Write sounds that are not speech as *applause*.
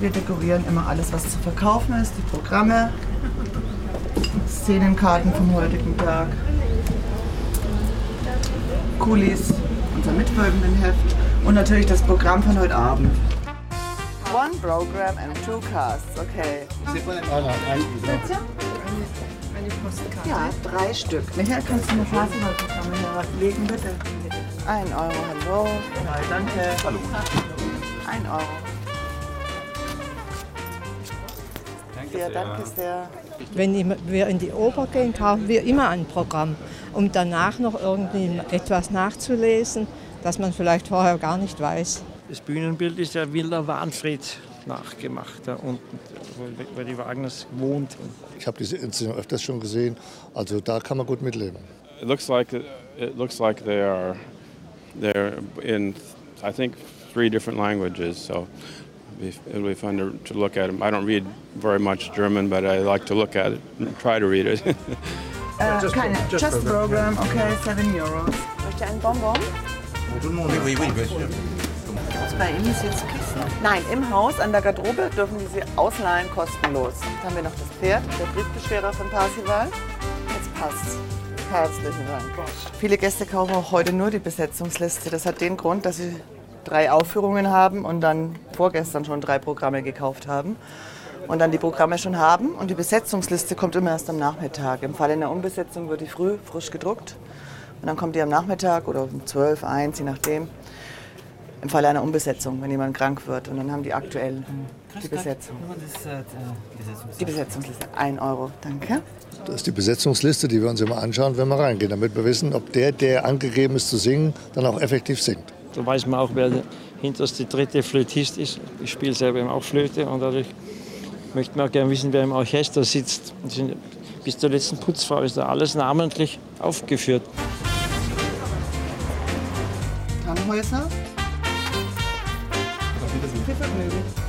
Wir dekorieren immer alles, was zu verkaufen ist, die Programme, Szenenkarten vom heutigen Tag, Kulis, unser mitfolgenden Heft und natürlich das Programm von heute Abend. One program and two casts, okay. Ja, drei Stück. Michael, kannst du mir Festivalprogramme herlegen, bitte? Ein Euro, hallo. Ja, danke. Hallo. Ein Euro. Ja, danke sehr. Wenn wir in die Oper gehen, kaufen wir immer ein Programm, um danach noch irgendwie etwas nachzulesen, das man vielleicht vorher gar nicht weiß. Das Bühnenbild ist ja Villa Wahnfried nachgemacht, da unten, wo, wo die Wagners wohnt. Ich habe diese Inszenierung öfters schon gesehen, also da kann man gut mitleben. It looks like it looks like they are they're in I think three different languages. So it'll be fun to, to look at them. I don't read very much German, but I like to look at it and try to read it. *laughs* Keine, just, program, okay, 7 Euros. Möchte ein Bonbon? Bei Ihnen ist jetzt Kissen. Nein, im Haus an der Garderobe dürfen Sie sie ausleihen kostenlos. Dann haben wir noch das Pferd, der Briefbeschwerer von Parsival. Jetzt passt's. Herzlichen Dank. Viele Gäste kaufen auch heute nur die Besetzungsliste. Das hat den Grund, dass sie drei Aufführungen haben und dann vorgestern schon drei Programme gekauft haben. Und dann die Programme schon haben und die Besetzungsliste kommt immer erst am Nachmittag. Im Fall einer Umbesetzung wird die früh frisch gedruckt und dann kommt die am Nachmittag oder um 12, 1, je nachdem. Im Fall einer Umbesetzung, wenn jemand krank wird. Und dann haben die aktuell die Besetzung. Die Besetzungsliste, 1 Euro, danke. Das ist die Besetzungsliste, die wir uns immer anschauen, wenn wir reingehen, damit wir wissen, ob der, der angegeben ist zu singen, dann auch effektiv singt. Da weiß man auch, wer der hinterste dritte Flötist ist. Ich spiele selber eben auch Flöte und dadurch möchte man auch gerne wissen, wer im Orchester sitzt. Sind, bis zur letzten Putzfrau ist da alles namentlich aufgeführt. Tannhäuser. Viel Vergnügen.